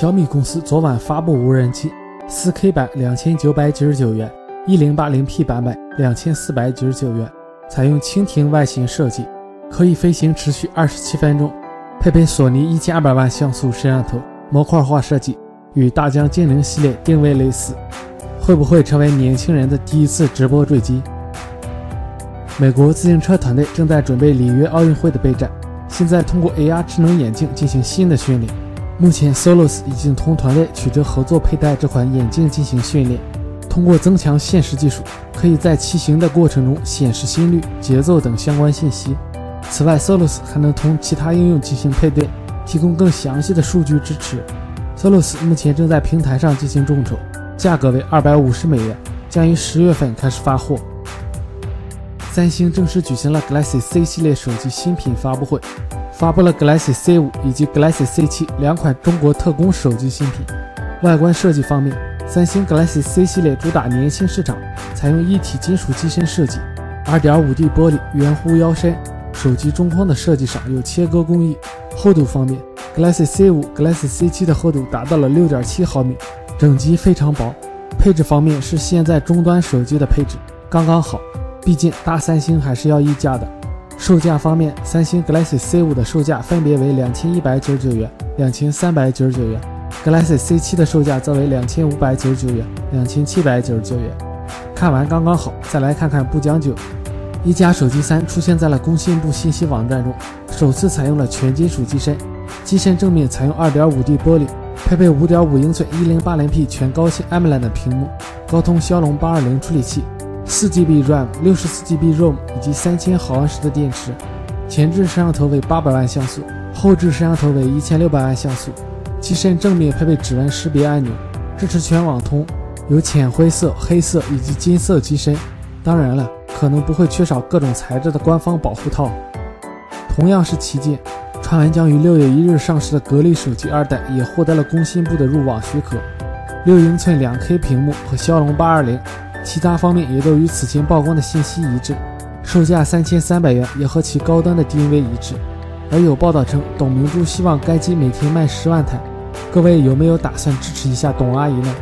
小米公司昨晚发布无人机，4K 版两千九百九十九元，1080P 版本两千四百九十九元，采用蜻蜓外形设计，可以飞行持续二十七分钟，配备索尼一千二百万像素摄像头，模块化设计，与大疆精灵系列定位类似，会不会成为年轻人的第一次直播坠机？美国自行车团队正在准备里约奥运会的备战，现在通过 AR 智能眼镜进行新的训练。目前，Solos 已经同团队取得合作，佩戴这款眼镜进行训练。通过增强现实技术，可以在骑行的过程中显示心率、节奏等相关信息。此外，Solos 还能同其他应用进行配对，提供更详细的数据支持。Solos 目前正在平台上进行众筹，价格为二百五十美元，将于十月份开始发货。三星正式举行了 Galaxy C 系列手机新品发布会。发布了 Galaxy C5 以及 Galaxy C7 两款中国特供手机新品。外观设计方面，三星 Galaxy C 系列主打年轻市场，采用一体金属机身设计，2.5D 玻璃圆弧腰身，手机中框的设计上有切割工艺。厚度方面，Galaxy C5、Galaxy C7 的厚度达到了6.7毫米，整机非常薄。配置方面是现在中端手机的配置，刚刚好，毕竟大三星还是要溢价的。售价方面，三星 Galaxy C5 的售价分别为两千一百九十九元、两千三百九十九元，Galaxy C7 的售价则为两千五百九十九元、两千七百九十九元。看完刚刚好，再来看看不将就。一加手机三出现在了工信部信息网站中，首次采用了全金属机身，机身正面采用 2.5D 玻璃，配备5.5英寸 1080P 全高清 AMOLED 屏幕，高通骁龙820处理器。四 GB RAM、六十四 GB ROM 以及三千毫安时的电池，前置摄像头为八百万像素，后置摄像头为一千六百万像素。机身正面配备指纹识别按钮，支持全网通，有浅灰色、黑色以及金色机身。当然了，可能不会缺少各种材质的官方保护套。同样是旗舰，传闻将于六月一日上市的格力手机二代也获得了工信部的入网许可，六英寸两 K 屏幕和骁龙八二零。其他方面也都与此前曝光的信息一致，售价三千三百元，也和其高端的定位一致。而有报道称，董明珠希望该机每天卖十万台。各位有没有打算支持一下董阿姨呢？